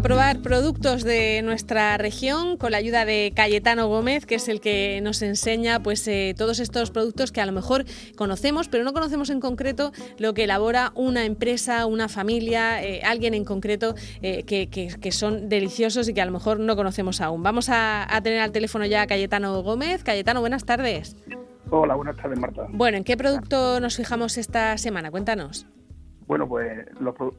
a probar productos de nuestra región con la ayuda de Cayetano Gómez, que es el que nos enseña pues eh, todos estos productos que a lo mejor conocemos, pero no conocemos en concreto lo que elabora una empresa, una familia, eh, alguien en concreto eh, que, son deliciosos y que a lo mejor no conocemos aún. Vamos a, a tener al teléfono ya a Cayetano Gómez. Cayetano, buenas tardes. Hola, buenas tardes, Marta. Bueno, ¿en qué producto nos fijamos esta semana? Cuéntanos. Bueno, pues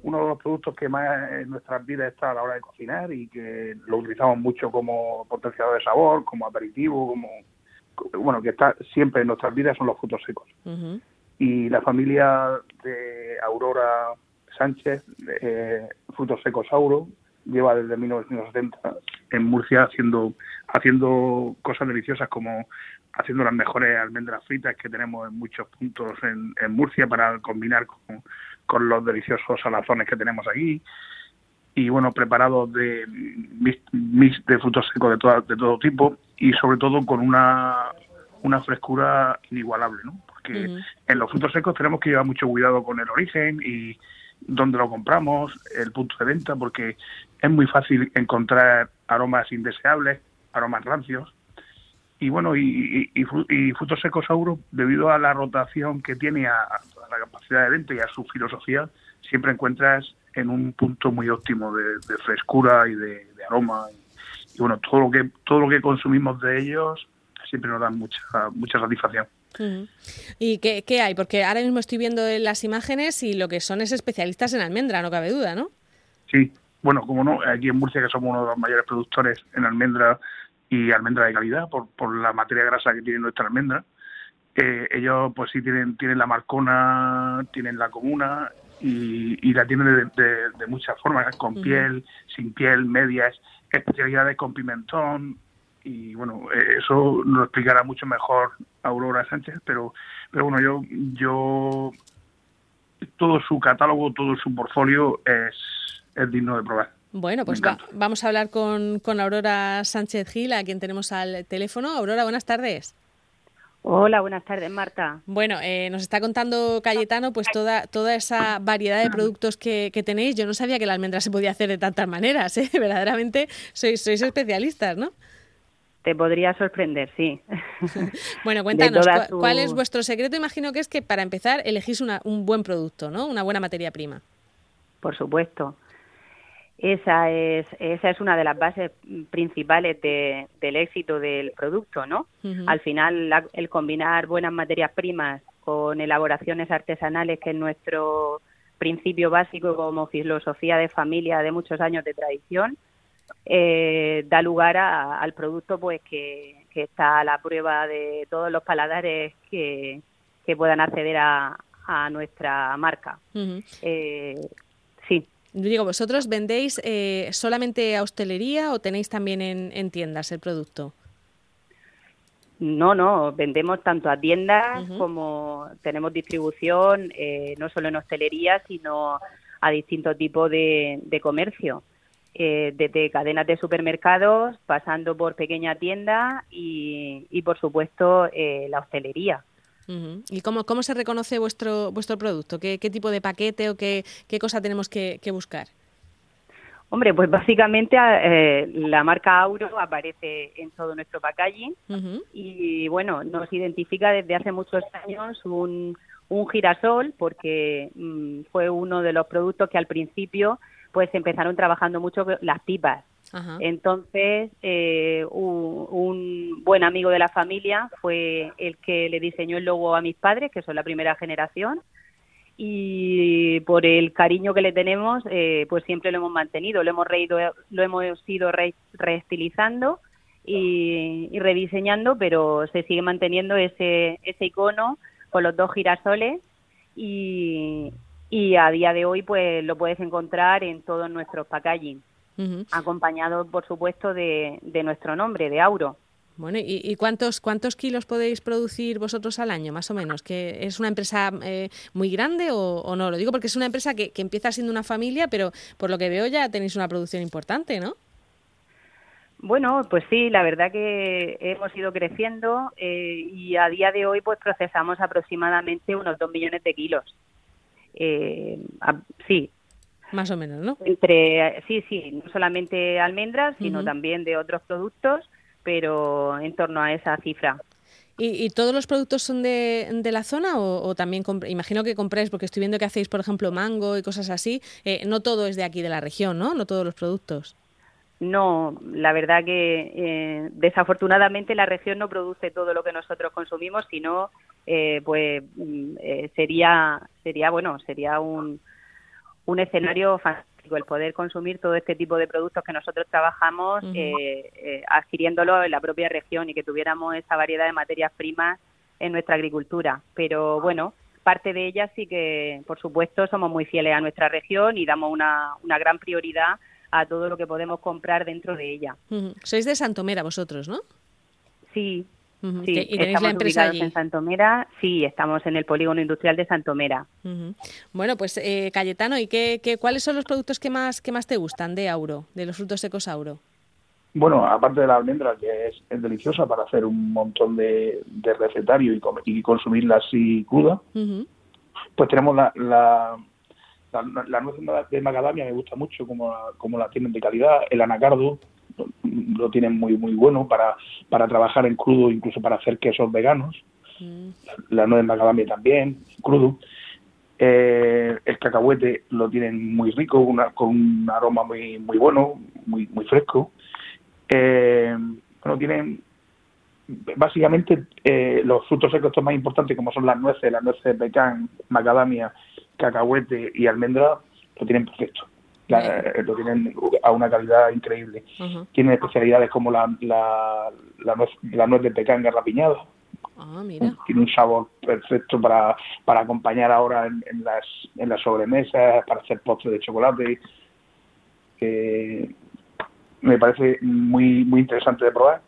uno de los productos que más en nuestras vidas está a la hora de cocinar y que lo utilizamos mucho como potenciador de sabor, como aperitivo, como bueno, que está siempre en nuestras vidas son los frutos secos. Y la familia de Aurora Sánchez, eh, Frutos Secos Auro, lleva desde 1970 en Murcia haciendo haciendo cosas deliciosas como haciendo las mejores almendras fritas que tenemos en muchos puntos en, en Murcia para combinar con, con los deliciosos salazones que tenemos aquí y bueno preparados de mix, de frutos secos de todo, de todo tipo y sobre todo con una una frescura inigualable no porque en los frutos secos tenemos que llevar mucho cuidado con el origen y dónde lo compramos el punto de venta porque es muy fácil encontrar aromas indeseables aromas rancios y bueno y, y, frutos secos Auro debido a la rotación que tiene a, la capacidad de venta y a su filosofía, siempre encuentras en un punto muy óptimo de, frescura y de, aroma. Y, bueno, todo lo que todo lo que consumimos de ellos siempre nos da mucha mucha satisfacción. ¿Y qué, qué, hay? Porque ahora mismo estoy viendo las imágenes y lo que son es especialistas en almendra, no cabe duda, ¿no? Sí, bueno, como no, aquí en Murcia que somos uno de los mayores productores en almendra y almendra de calidad por, por la materia grasa que tiene nuestra almendra, eh, ellos pues sí tienen tienen la marcona, tienen la comuna y, la tienen de, muchas formas, con piel, sin piel, medias, especialidades con pimentón y bueno, eh, eso lo explicará mucho mejor Aurora Sánchez, pero pero bueno, yo yo todo su catálogo, todo su portfolio es, es digno de probar. Bueno, pues vamos a hablar con, con Aurora Sánchez Gil, a quien tenemos al teléfono. Aurora, buenas tardes. Hola, buenas tardes, Marta. Bueno, eh, nos está contando Cayetano pues toda, toda esa variedad de productos que, tenéis. Yo no sabía que la almendra se podía hacer de tantas maneras, ¿eh? Verdaderamente sois, sois especialistas, ¿no? Te podría sorprender, sí. bueno, cuéntanos, ¿cuál, es vuestro secreto? Imagino que es que para empezar elegís una, un buen producto, ¿no? Una buena materia prima. Por supuesto. Esa es, esa es una de las bases principales del éxito del producto, ¿no? Al final, el combinar buenas materias primas con elaboraciones artesanales, que es nuestro principio básico como filosofía de familia de muchos años de tradición, eh, da lugar al producto pues que, está a la prueba de todos los paladares que, que puedan acceder a, nuestra marca. eh. Digo, ¿vosotros vendéis eh, solamente a hostelería o tenéis también en, tiendas el producto? No, no, vendemos tanto a tiendas como tenemos distribución, eh, no solo en hostelería, sino a distintos tipos de, comercio, eh, desde cadenas de supermercados, pasando por pequeña tienda y, y por supuesto, la hostelería. ¿Y cómo, cómo se reconoce vuestro, vuestro producto? ¿Qué, qué tipo de paquete o qué, qué cosa tenemos que, buscar? Hombre, pues básicamente eh, la marca Auro aparece en todo nuestro packaging y bueno, nos identifica desde hace muchos años un, un girasol porque mm, fue uno de los productos que al principio pues empezaron trabajando mucho las pipas entonces, eh, un, buen amigo de la familia fue el que le diseñó el logo a mis padres, que son la primera generación, y por el cariño que le tenemos, eh, pues siempre lo hemos mantenido, lo hemos reído, lo hemos ido reestilizando y, rediseñando, pero se sigue manteniendo ese, ese icono con los dos girasoles y, y a día de hoy pues lo puedes encontrar en todos nuestros packaging acompañado, por supuesto, de, nuestro nombre, de Auro. Bueno, ¿y, cuántos, cuántos kilos podéis producir vosotros al año, más o menos? ¿Que ¿Es una empresa eh, muy grande o, no? Lo digo porque es una empresa que, empieza siendo una familia, pero por lo que veo ya tenéis una producción importante, ¿no? Bueno, pues sí, la verdad que hemos ido creciendo eh, y a día de hoy pues procesamos aproximadamente unos dos millones de kilos. Eh, sí, Más o menos, ¿no? Entre, sí, sí, no solamente almendras, sino también de otros productos, pero en torno a esa cifra. ¿Y, todos los productos son de, de la zona o, también, imagino que compráis, porque estoy viendo que hacéis, por ejemplo, mango y cosas así, eh, no todo es de aquí de la región, ¿no? No todos los productos. No, la verdad que eh, desafortunadamente la región no produce todo lo que nosotros consumimos, sino eh, pues mm, sería sería bueno sería un, un escenario fantástico el poder consumir todo este tipo de productos que nosotros trabajamos eh, eh, adquiriéndolo en la propia región y que tuviéramos esa variedad de materias primas en nuestra agricultura. Pero bueno, parte de ellas sí que, por supuesto, somos muy fieles a nuestra región y damos una, una gran prioridad a todo lo que podemos comprar dentro de ella. Sois de Santomera vosotros, ¿no? Sí, Sí, ¿Y tenéis la empresa allí? en Santomera, sí, estamos en el polígono industrial de Santomera. Bueno, pues eh, Cayetano, ¿y qué, qué, cuáles son los productos que más, que más te gustan de Auro, de los frutos secos Auro? Bueno, aparte de la almendra, que es, deliciosa para hacer un montón de, de recetario y, consumirla así cruda, pues tenemos la, la, la, nuez de macadamia, me gusta mucho como como la tienen de calidad, el anacardo, lo tienen muy muy bueno para, para trabajar en crudo, incluso para hacer quesos veganos. Mm. La nuez de macadamia también, crudo. Eh, el cacahuete lo tienen muy rico, una, con un aroma muy muy bueno, muy muy fresco. Eh, bueno, tienen básicamente eh, los frutos secos más importantes, como son las nueces, las nueces pecan, macadamia, cacahuete y almendra, lo tienen perfecto. Eh, lo tienen a una calidad increíble. Tienen especialidades como la, la, la, nuez, la nuez de pecan garrapiñada. Ah, Tiene un sabor perfecto para, para acompañar ahora en, las, en las sobremesas, para hacer postres de chocolate. me parece muy, muy interesante de probar.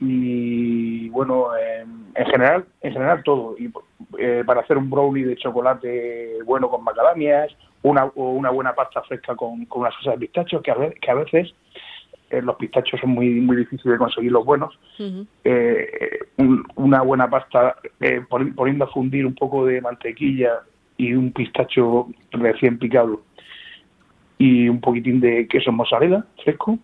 Y bueno, en general, en general todo. Y eh, para hacer un brownie de chocolate bueno con macadamias, una, o una buena pasta fresca con, con una salsa de pistachos, que a, veces, que a veces eh, los pistachos son muy muy difíciles de conseguir los buenos. Eh, una buena pasta eh, poniendo a fundir un poco de mantequilla y un pistacho recién picado y un poquitín de queso mozzarella fresco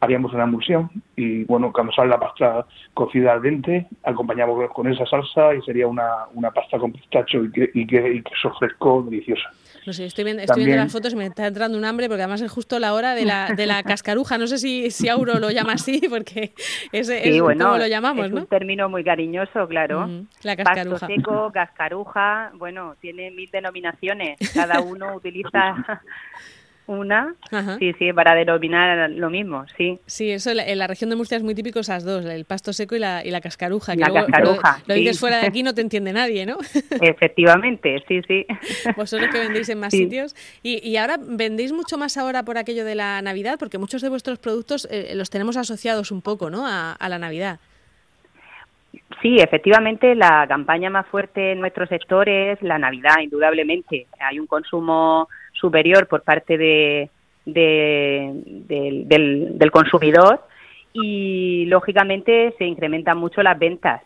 haríamos una emulsión y bueno, cuando sale la pasta cocida al dente, acompañamos con esa salsa y sería una, una pasta con pistacho y, que, y, queso fresco deliciosa. No sé, estoy viendo, estoy viendo las fotos y me está entrando un hambre porque además es justo la hora de la, de la cascaruja. No sé si, si Auro lo llama así porque es, es como lo llamamos, es un término muy cariñoso, claro. La cascaruja. Pasto seco, cascaruja, bueno, tiene mil denominaciones. Cada uno utiliza una, sí, sí, para denominar lo mismo, sí. Sí, eso en la, región de Murcia es muy típico esas dos, el pasto seco y la, y la cascaruja. la cascaruja, Lo, dices fuera de aquí no te entiende nadie, ¿no? Efectivamente, sí, sí. Vosotros que vendéis en más sitios. Y, y, ahora vendéis mucho más ahora por aquello de la Navidad, porque muchos de vuestros productos eh, los tenemos asociados un poco, ¿no? A, a la Navidad. Sí, efectivamente, la campaña más fuerte en nuestro sector es la Navidad, indudablemente. Hay un consumo superior por parte de, del, consumidor y lógicamente se incrementan mucho las ventas.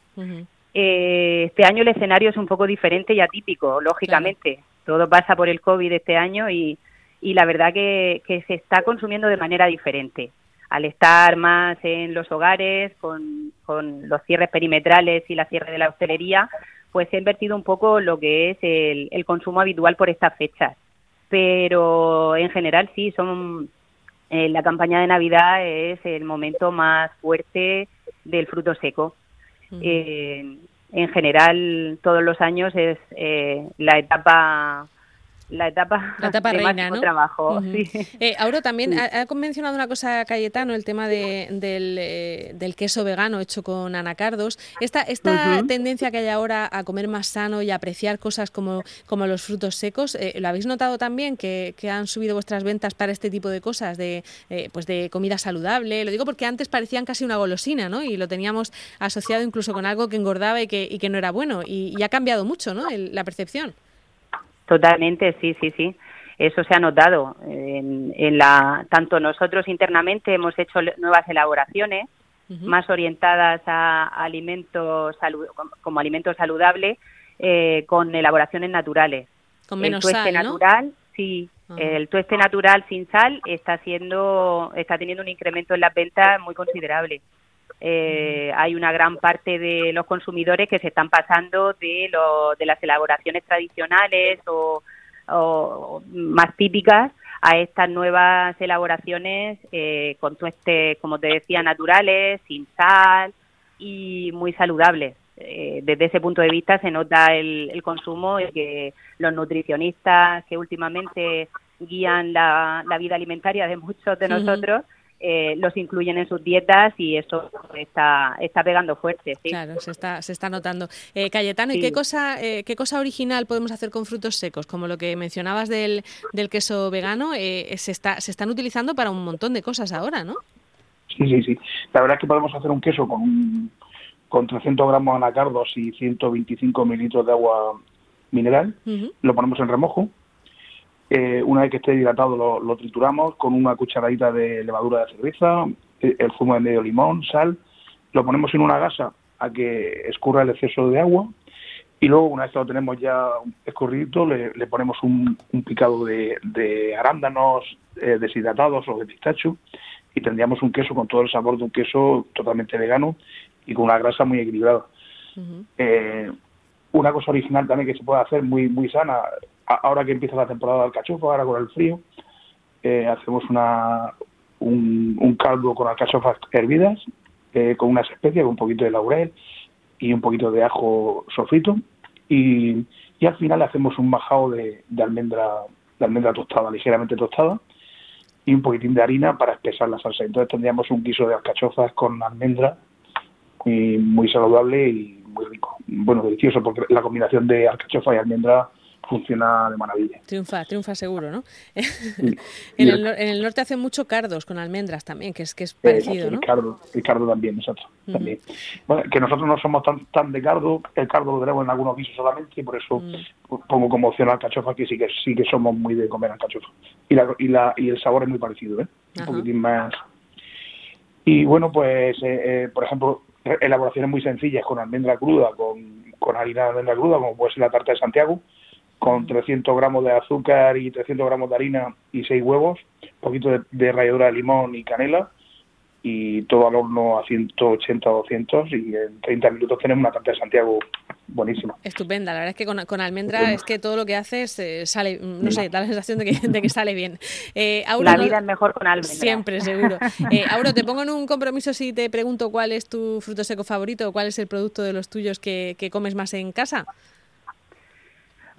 Eh, este año el escenario es un poco diferente y atípico, lógicamente. Todo pasa por el COVID este año y, y la verdad que, que, se está consumiendo de manera diferente. Al estar más en los hogares, con, con los cierres perimetrales y la cierre de la hostelería, pues se ha invertido un poco lo que es el, el consumo habitual por estas fechas pero en general sí, son eh, la campaña de Navidad es el momento más fuerte del fruto seco. Eh, en general, todos los años es eh, la etapa la etapa, la etapa de reina, ¿no? trabajo. Eh, Auro, también ha, mencionado una cosa Cayetano, el tema de, del, eh, del, queso vegano hecho con anacardos. Esta, esta tendencia que hay ahora a comer más sano y apreciar cosas como, como los frutos secos, eh, ¿lo habéis notado también que, que, han subido vuestras ventas para este tipo de cosas, de, pues de comida saludable? Lo digo porque antes parecían casi una golosina, ¿no? Y lo teníamos asociado incluso con algo que engordaba y que, y que no era bueno. Y, ha cambiado mucho, ¿no? la percepción. Totalmente, sí, sí, sí. Eso se ha notado. En, la, tanto nosotros internamente hemos hecho nuevas elaboraciones más orientadas a alimentos como alimentos saludables eh, con elaboraciones naturales. Con menos sal, natural, Sí, el tueste natural sin sal está haciendo, está teniendo un incremento en las ventas muy considerable. Eh, hay una gran parte de los consumidores que se están pasando de, lo, de las elaboraciones tradicionales o, más típicas a estas nuevas elaboraciones eh, con tuestes, como te decía, naturales, sin sal y muy saludables. Eh, desde ese punto de vista se nota el, el consumo y que los nutricionistas que últimamente guían la, vida alimentaria de muchos de nosotros eh, los incluyen en sus dietas y eso está, está pegando fuerte. Claro, se está, se está notando. Eh, Cayetano, ¿y qué cosa, eh, qué cosa original podemos hacer con frutos secos? Como lo que mencionabas del, del queso vegano, se, está, se están utilizando para un montón de cosas ahora, ¿no? Sí, sí, sí. La verdad es que podemos hacer un queso con, un, con 300 gramos de anacardos y 125 mililitros de agua mineral, lo ponemos en remojo, eh, una vez que esté hidratado lo, trituramos con una cucharadita de levadura de cerveza, eh, el zumo de medio limón, sal, lo ponemos en una gasa a que escurra el exceso de agua y luego una vez que lo tenemos ya escurrido le, ponemos un, picado de, arándanos eh, deshidratados o de pistacho y tendríamos un queso con todo el sabor de un queso totalmente vegano y con una grasa muy equilibrada. una cosa original también que se puede hacer muy muy sana ahora que empieza la temporada del alcachofa, ahora con el frío, eh, hacemos una, un, caldo con alcachofas hervidas, eh, con unas especias, con un poquito de laurel y un poquito de ajo sofrito. Y, al final hacemos un majao de, almendra de almendra tostada, ligeramente tostada, y un poquitín de harina para espesar la salsa. Entonces tendríamos un guiso de alcachofas con almendra muy saludable y muy rico. Bueno, delicioso, porque la combinación de alcachofa y almendra funciona de maravilla. Triunfa, triunfa seguro, ¿no? en, el, norte hacen mucho cardos con almendras también, que es que es parecido, ¿no? El cardo, el cardo también, exacto. también. Bueno, que nosotros no somos tan, tan de cardo, el cardo lo tenemos en algunos guisos solamente y por eso mm. pongo como opción al cachofa, que sí que sí que somos muy de comer al cachofa. Y, la, y, la, y el sabor es muy parecido, ¿eh? Un poquitín más... Y bueno, pues, eh, eh, por ejemplo, elaboraciones muy sencillas con almendra cruda, con, con harina de almendra cruda, como puede ser la tarta de Santiago, con 300 gramos de azúcar y 300 gramos de harina y 6 huevos, un poquito de, de ralladura de limón y canela y todo al horno a 180 o 200 y en 30 minutos tenemos una tarta de Santiago buenísima. Estupenda, la verdad es que con, almendra es que todo lo que haces eh, sale, no sé, da la sensación de que, de que sale bien. Eh, la vida es mejor con almendra. Siempre, seguro. Eh, Auro, te pongo en un compromiso si te pregunto cuál es tu fruto seco favorito o cuál es el producto de los tuyos que, que comes más en casa.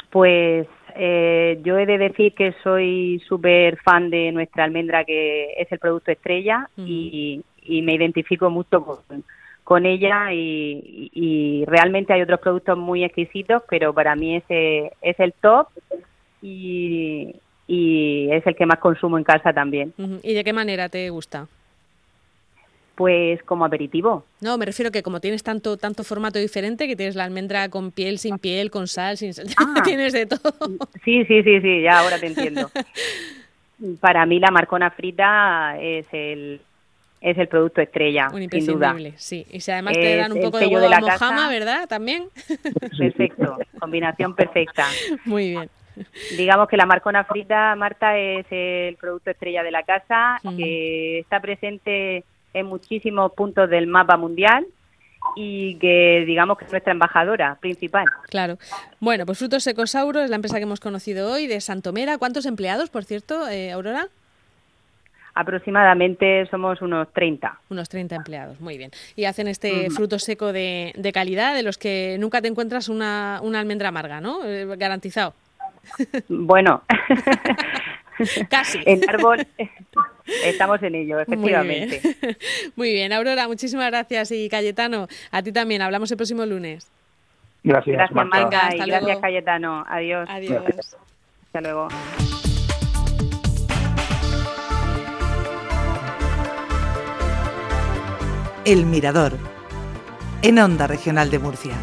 Pues eh, yo he de decir que soy súper fan de nuestra almendra, que es el producto estrella, y, me identifico mucho con, ella. Y, realmente hay otros productos muy exquisitos, pero para mí ese es el top y, es el que más consumo en casa también. ¿Y de qué manera te gusta? Pues como aperitivo. No, me refiero que como tienes tanto tanto formato diferente, que tienes la almendra con piel, sin piel, con sal, sin sal, ah. tienes de todo. Sí, sí, sí, sí, ya ahora te entiendo. Para mí la marcona frita es el es el producto estrella, un sin duda. Sí, y si además te dan un poco de huevo de mojama, ¿verdad? También. Perfecto, combinación perfecta. Muy bien. Digamos que la marcona frita, Marta, es el producto estrella de la casa, que está presente en muchísimos puntos del mapa mundial y que digamos que es nuestra embajadora principal. Claro. Bueno, pues Frutos Secosauro es la empresa que hemos conocido hoy de Santomera. ¿Cuántos empleados, por cierto, eh, Aurora? Aproximadamente somos unos 30. Unos 30 empleados, muy bien. Y hacen este fruto seco de, de, calidad, de los que nunca te encuentras una, una almendra amarga, ¿no? Eh, garantizado. Bueno, Casi. El árbol, estamos en ello, efectivamente. Muy bien. Aurora, muchísimas gracias. Y Cayetano, a ti también. Hablamos el próximo lunes. Gracias, gracias y gracias, Cayetano. Adiós. Adiós. Hasta luego. El Mirador, en Onda Regional de Murcia.